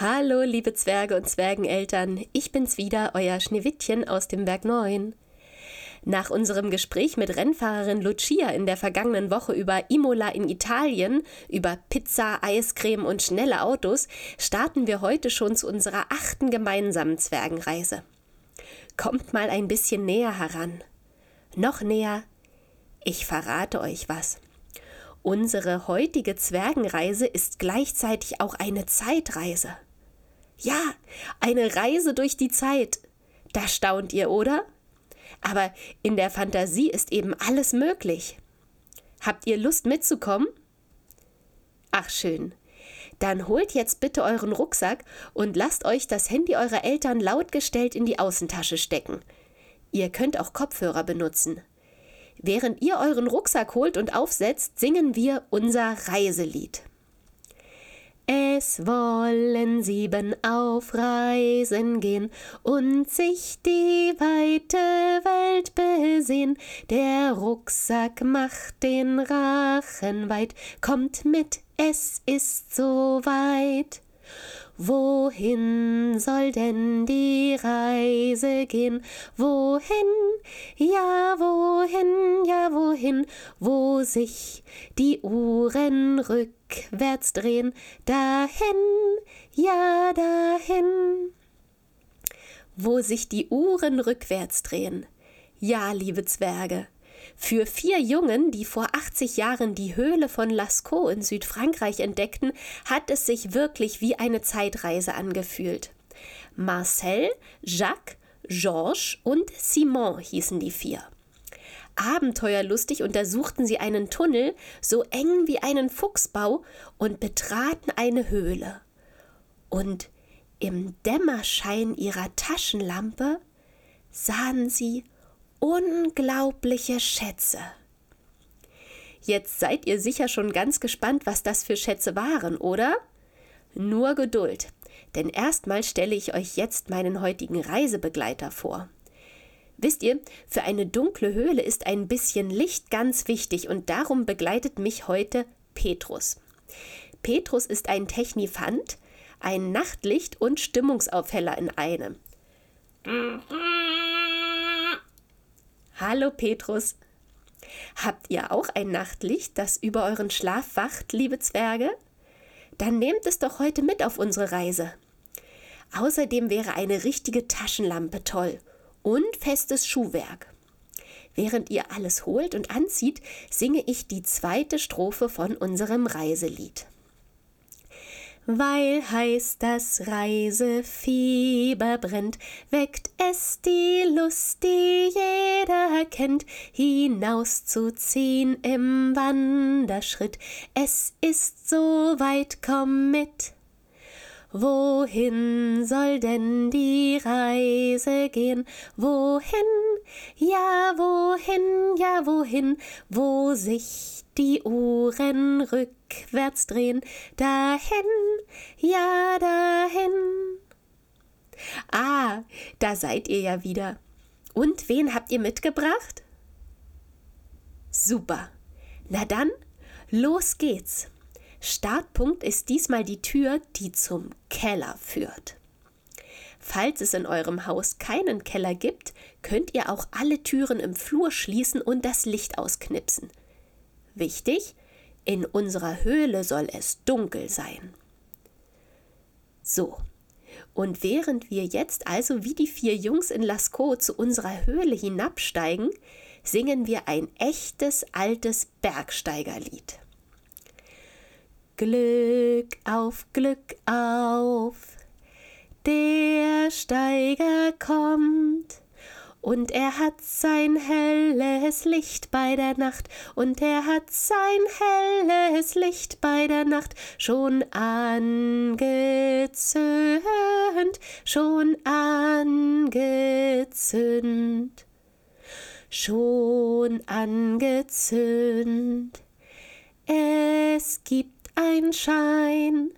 Hallo, liebe Zwerge und Zwergeneltern, ich bin's wieder, euer Schneewittchen aus dem Berg 9. Nach unserem Gespräch mit Rennfahrerin Lucia in der vergangenen Woche über Imola in Italien, über Pizza, Eiscreme und schnelle Autos, starten wir heute schon zu unserer achten gemeinsamen Zwergenreise. Kommt mal ein bisschen näher heran. Noch näher. Ich verrate euch was. Unsere heutige Zwergenreise ist gleichzeitig auch eine Zeitreise. Ja, eine Reise durch die Zeit. Da staunt ihr, oder? Aber in der Fantasie ist eben alles möglich. Habt ihr Lust mitzukommen? Ach schön. Dann holt jetzt bitte euren Rucksack und lasst euch das Handy eurer Eltern lautgestellt in die Außentasche stecken. Ihr könnt auch Kopfhörer benutzen. Während ihr euren Rucksack holt und aufsetzt, singen wir unser Reiselied. Es wollen sieben auf Reisen gehen und sich die weite Welt besehen. Der Rucksack macht den Rachen weit, kommt mit, es ist so weit. Wohin soll denn die Reise gehen? Wohin, ja, wohin, ja, wohin, wo sich die Uhren rückwärts drehen? Dahin, ja, dahin. Wo sich die Uhren rückwärts drehen. Ja, liebe Zwerge, für vier Jungen, die vor 80 Jahren die Höhle von Lascaux in Südfrankreich entdeckten, hat es sich wirklich wie eine Zeitreise angefühlt. Marcel, Jacques, Georges und Simon hießen die vier. Abenteuerlustig untersuchten sie einen Tunnel, so eng wie einen Fuchsbau, und betraten eine Höhle. Und im Dämmerschein ihrer Taschenlampe sahen sie unglaubliche Schätze. Jetzt seid ihr sicher schon ganz gespannt, was das für Schätze waren, oder? Nur Geduld, denn erstmal stelle ich euch jetzt meinen heutigen Reisebegleiter vor. Wisst ihr, für eine dunkle Höhle ist ein bisschen Licht ganz wichtig und darum begleitet mich heute Petrus. Petrus ist ein Technifant, ein Nachtlicht und Stimmungsaufheller in einem. Hallo Petrus. Habt ihr auch ein Nachtlicht, das über euren Schlaf wacht, liebe Zwerge? Dann nehmt es doch heute mit auf unsere Reise. Außerdem wäre eine richtige Taschenlampe toll und festes Schuhwerk. Während ihr alles holt und anzieht, singe ich die zweite Strophe von unserem Reiselied weil heiß das Reisefieber brennt, weckt es die Lust, die jeder kennt, hinauszuziehen im Wanderschritt. Es ist so weit, komm mit. Wohin soll denn die Reise gehen? Wohin? Ja, wohin, ja, wohin, wo sich die Uhren rückwärts drehen, dahin, ja, dahin. Ah, da seid ihr ja wieder. Und wen habt ihr mitgebracht? Super. Na dann, los geht's. Startpunkt ist diesmal die Tür, die zum Keller führt. Falls es in eurem Haus keinen Keller gibt, könnt ihr auch alle Türen im Flur schließen und das Licht ausknipsen. Wichtig, in unserer Höhle soll es dunkel sein. So, und während wir jetzt also wie die vier Jungs in Lascaux zu unserer Höhle hinabsteigen, singen wir ein echtes altes Bergsteigerlied. Glück auf, Glück auf, der Steiger kommt und er hat sein helles Licht bei der Nacht, und er hat sein helles Licht bei der Nacht schon angezündet, schon angezündet, schon angezündet. Es gibt ein Schein,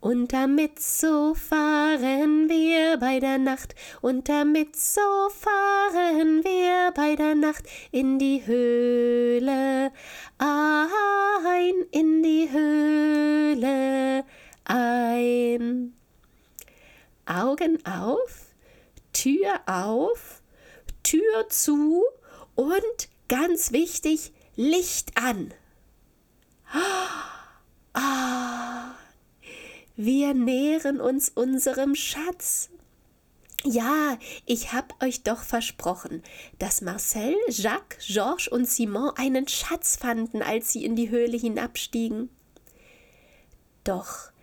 und damit so fahren wir bei der Nacht, und damit so fahren wir bei der Nacht in die Höhle ein, in die Höhle ein. Augen auf, Tür auf, Tür zu und ganz wichtig, Licht an. Ah, wir nähern uns unserem Schatz. Ja, ich hab euch doch versprochen, dass Marcel, Jacques, Georges und Simon einen Schatz fanden, als sie in die Höhle hinabstiegen. Doch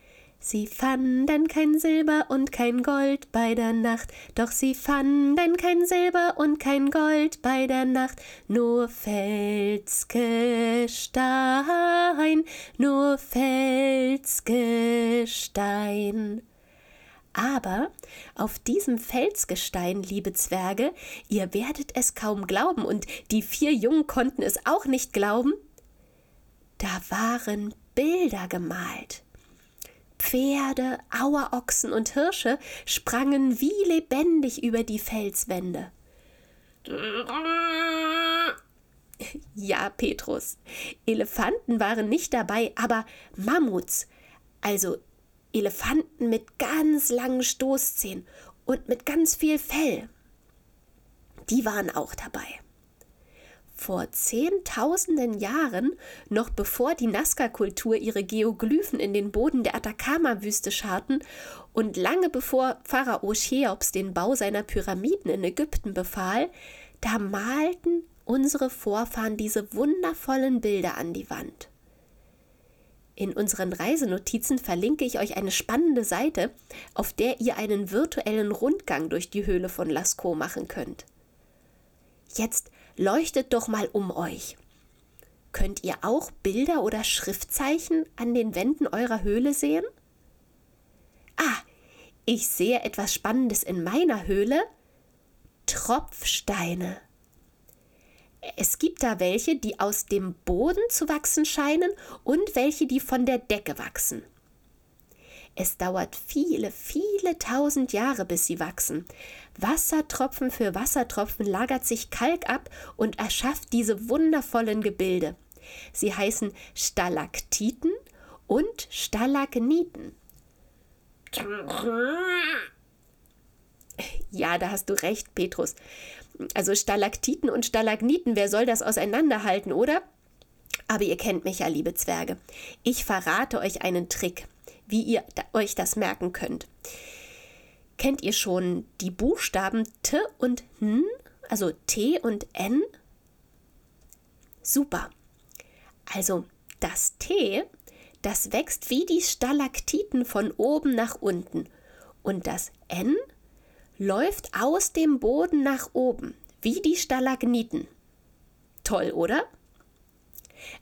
Sie fanden kein Silber und kein Gold bei der Nacht, doch sie fanden kein Silber und kein Gold bei der Nacht, nur Felsgestein, nur Felsgestein. Aber auf diesem Felsgestein, liebe Zwerge, ihr werdet es kaum glauben, und die vier Jungen konnten es auch nicht glauben, da waren Bilder gemalt. Pferde, Auerochsen und Hirsche sprangen wie lebendig über die Felswände. Ja, Petrus, Elefanten waren nicht dabei, aber Mammuts, also Elefanten mit ganz langen Stoßzähnen und mit ganz viel Fell, die waren auch dabei. Vor zehntausenden Jahren, noch bevor die Nazca-Kultur ihre Geoglyphen in den Boden der Atacama-Wüste scharten und lange bevor Pharao Cheops den Bau seiner Pyramiden in Ägypten befahl, da malten unsere Vorfahren diese wundervollen Bilder an die Wand. In unseren Reisenotizen verlinke ich euch eine spannende Seite, auf der ihr einen virtuellen Rundgang durch die Höhle von Lascaux machen könnt. Jetzt leuchtet doch mal um euch. Könnt ihr auch Bilder oder Schriftzeichen an den Wänden eurer Höhle sehen? Ah, ich sehe etwas Spannendes in meiner Höhle. Tropfsteine. Es gibt da welche, die aus dem Boden zu wachsen scheinen und welche, die von der Decke wachsen. Es dauert viele, viele tausend Jahre, bis sie wachsen. Wassertropfen für Wassertropfen lagert sich Kalk ab und erschafft diese wundervollen Gebilde. Sie heißen Stalaktiten und Stalagniten. Ja, da hast du recht, Petrus. Also Stalaktiten und Stalagniten, wer soll das auseinanderhalten, oder? Aber ihr kennt mich ja, liebe Zwerge. Ich verrate euch einen Trick wie ihr euch das merken könnt. Kennt ihr schon die Buchstaben T und N, also T und N? Super. Also das T, das wächst wie die Stalaktiten von oben nach unten und das N läuft aus dem Boden nach oben, wie die Stalagniten. Toll, oder?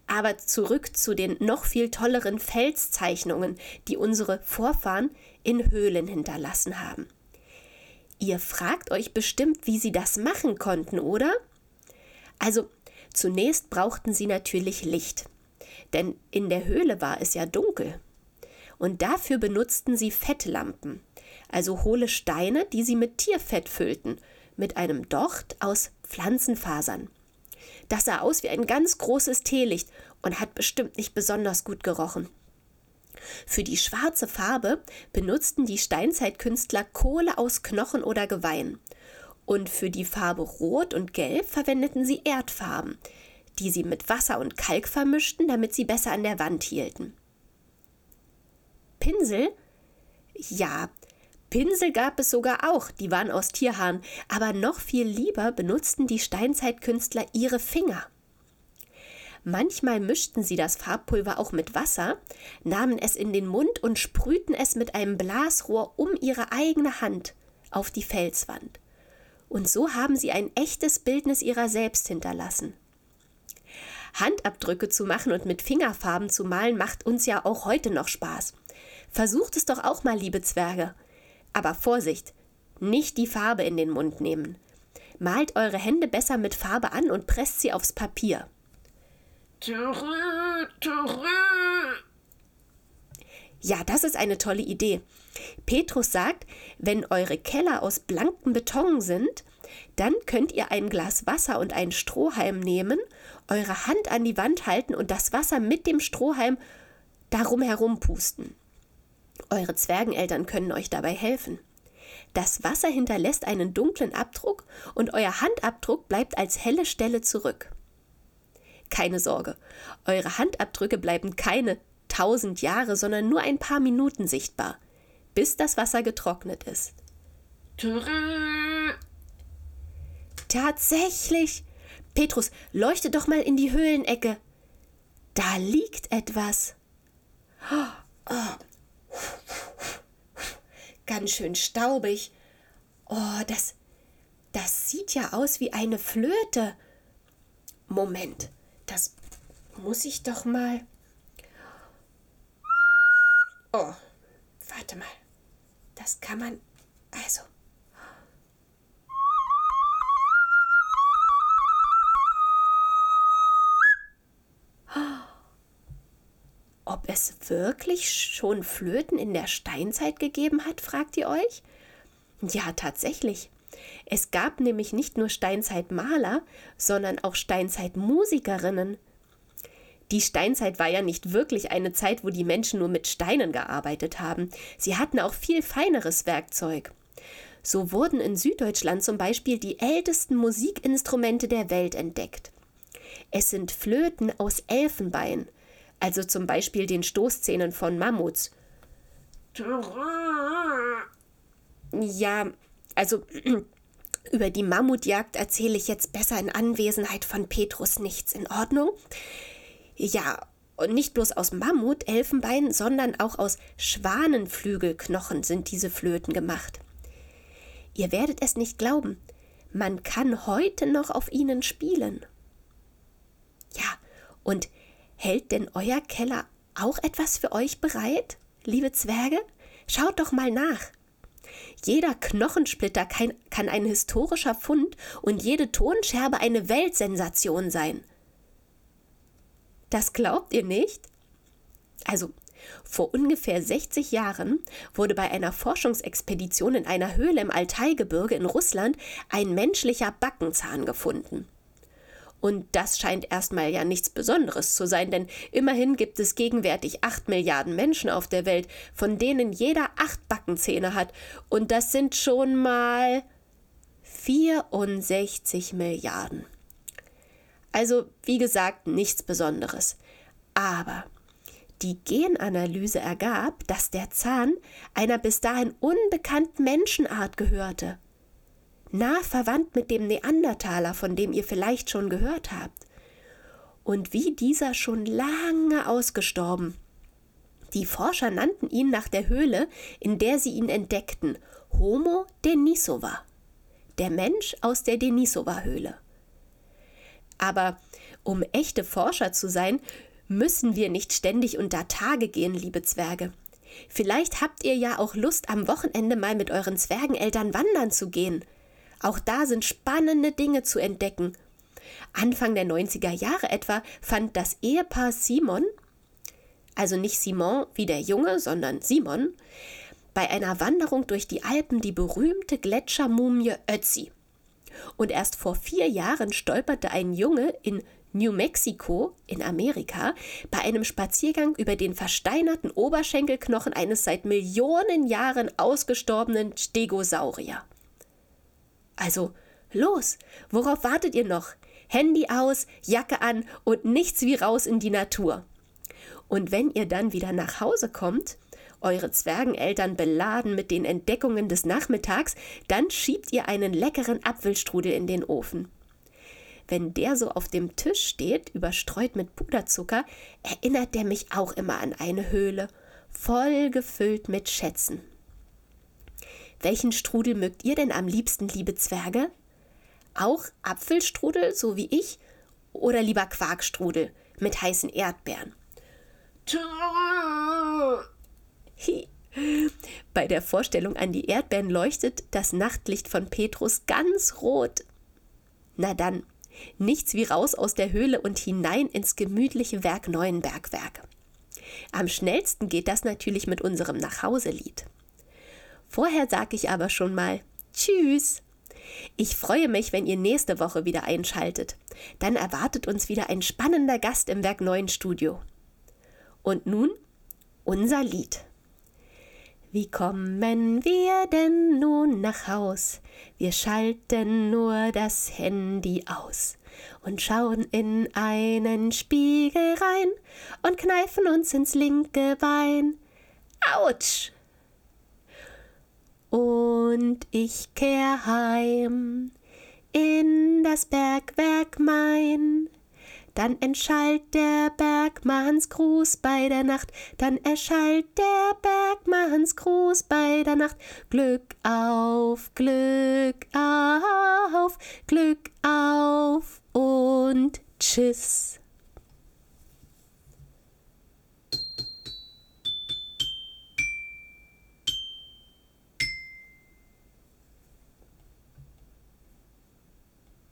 Aber zurück zu den noch viel tolleren Felszeichnungen, die unsere Vorfahren in Höhlen hinterlassen haben. Ihr fragt euch bestimmt, wie sie das machen konnten, oder? Also, zunächst brauchten sie natürlich Licht, denn in der Höhle war es ja dunkel. Und dafür benutzten sie Fettlampen, also hohle Steine, die sie mit Tierfett füllten, mit einem Docht aus Pflanzenfasern. Das sah aus wie ein ganz großes Teelicht und hat bestimmt nicht besonders gut gerochen. Für die schwarze Farbe benutzten die Steinzeitkünstler Kohle aus Knochen oder Geweih. Und für die Farbe Rot und Gelb verwendeten sie Erdfarben, die sie mit Wasser und Kalk vermischten, damit sie besser an der Wand hielten. Pinsel? Ja, Pinsel gab es sogar auch, die waren aus Tierhaaren, aber noch viel lieber benutzten die Steinzeitkünstler ihre Finger. Manchmal mischten sie das Farbpulver auch mit Wasser, nahmen es in den Mund und sprühten es mit einem Blasrohr um ihre eigene Hand auf die Felswand. Und so haben sie ein echtes Bildnis ihrer selbst hinterlassen. Handabdrücke zu machen und mit Fingerfarben zu malen macht uns ja auch heute noch Spaß. Versucht es doch auch mal, liebe Zwerge. Aber Vorsicht, nicht die Farbe in den Mund nehmen. Malt eure Hände besser mit Farbe an und presst sie aufs Papier. Ja, das ist eine tolle Idee. Petrus sagt, wenn eure Keller aus blankem Beton sind, dann könnt ihr ein Glas Wasser und einen Strohhalm nehmen, eure Hand an die Wand halten und das Wasser mit dem Strohhalm darum herum pusten. Eure Zwergeneltern können euch dabei helfen. Das Wasser hinterlässt einen dunklen Abdruck und euer Handabdruck bleibt als helle Stelle zurück. Keine Sorge, eure Handabdrücke bleiben keine tausend Jahre, sondern nur ein paar Minuten sichtbar, bis das Wasser getrocknet ist. Tatsächlich. Petrus, leuchte doch mal in die Höhlenecke. Da liegt etwas. Oh. Ganz schön staubig. Oh, das, das sieht ja aus wie eine Flöte. Moment, das muss ich doch mal. Oh, warte mal. Das kann man. Also. Es wirklich schon Flöten in der Steinzeit gegeben hat, fragt ihr euch? Ja, tatsächlich. Es gab nämlich nicht nur Steinzeitmaler, sondern auch Steinzeitmusikerinnen. Die Steinzeit war ja nicht wirklich eine Zeit, wo die Menschen nur mit Steinen gearbeitet haben. Sie hatten auch viel feineres Werkzeug. So wurden in Süddeutschland zum Beispiel die ältesten Musikinstrumente der Welt entdeckt. Es sind Flöten aus Elfenbein, also zum Beispiel den Stoßzähnen von Mammuts. Ja, also über die Mammutjagd erzähle ich jetzt besser in Anwesenheit von Petrus nichts. In Ordnung? Ja, und nicht bloß aus Mammut, Elfenbein, sondern auch aus Schwanenflügelknochen sind diese Flöten gemacht. Ihr werdet es nicht glauben, man kann heute noch auf ihnen spielen. Ja, und Hält denn euer Keller auch etwas für euch bereit, liebe Zwerge? Schaut doch mal nach. Jeder Knochensplitter kann, ein historischer Fund und jede Tonscherbe eine Weltsensation sein. Das glaubt ihr nicht? Also, vor ungefähr 60 Jahren wurde bei einer Forschungsexpedition in einer Höhle im Altaigebirge in Russland ein menschlicher Backenzahn gefunden. Und das scheint erstmal ja nichts Besonderes zu sein, denn immerhin gibt es gegenwärtig acht Milliarden Menschen auf der Welt, von denen jeder acht Backenzähne hat. Und das sind schon mal 64 Milliarden. Also, wie gesagt, nichts Besonderes. Aber die Genanalyse ergab, dass der Zahn einer bis dahin unbekannten Menschenart gehörte nah verwandt mit dem Neandertaler, von dem ihr vielleicht schon gehört habt. Und wie dieser schon lange ausgestorben. Die Forscher nannten ihn nach der Höhle, in der sie ihn entdeckten, Homo Denisova, der Mensch aus der Denisova-Höhle. Aber um echte Forscher zu sein, müssen wir nicht ständig unter Tage gehen, liebe Zwerge. Vielleicht habt ihr ja auch Lust, am Wochenende mal mit euren Zwergeneltern wandern zu gehen. Auch da sind spannende Dinge zu entdecken. Anfang der 90er Jahre etwa fand das Ehepaar Simon, also nicht Simon wie der Junge, sondern Simon, bei einer Wanderung durch die Alpen die berühmte Gletschermumie Ötzi. Und erst vor vier Jahren stolperte ein Junge in New Mexico in Amerika bei einem Spaziergang über den versteinerten Oberschenkelknochen eines seit Millionen Jahren ausgestorbenen Stegosaurier. Also los, worauf wartet ihr noch? Handy aus, Jacke an und nichts wie raus in die Natur. Und wenn ihr dann wieder nach Hause kommt, eure Zwergeneltern beladen mit den Entdeckungen des Nachmittags, dann schiebt ihr einen leckeren Apfelstrudel in den Ofen. Wenn der so auf dem Tisch steht, überstreut mit Puderzucker, erinnert der mich auch immer an eine Höhle, voll gefüllt mit Schätzen. Welchen Strudel mögt ihr denn am liebsten, liebe Zwerge? Auch Apfelstrudel, so wie ich? Oder lieber Quarkstrudel mit heißen Erdbeeren? Bei der Vorstellung an die Erdbeeren leuchtet das Nachtlicht von Petrus ganz rot. Na dann, nichts wie raus aus der Höhle und hinein ins gemütliche Werk Neuenbergwerk. Am schnellsten geht das natürlich mit unserem Nachhauselied. Vorher sage ich aber schon mal Tschüss. Ich freue mich, wenn ihr nächste Woche wieder einschaltet. Dann erwartet uns wieder ein spannender Gast im Werk 9 Studio. Und nun unser Lied. Wie kommen wir denn nun nach Haus? Wir schalten nur das Handy aus und schauen in einen Spiegel rein und kneifen uns ins linke Bein. Autsch! Und ich kehr heim in das Bergwerk mein. Dann entschallt der Bergmanns Gruß bei der Nacht, dann erschallt der Bergmanns Gruß bei der Nacht. Glück auf, Glück auf, Glück auf und tschüss.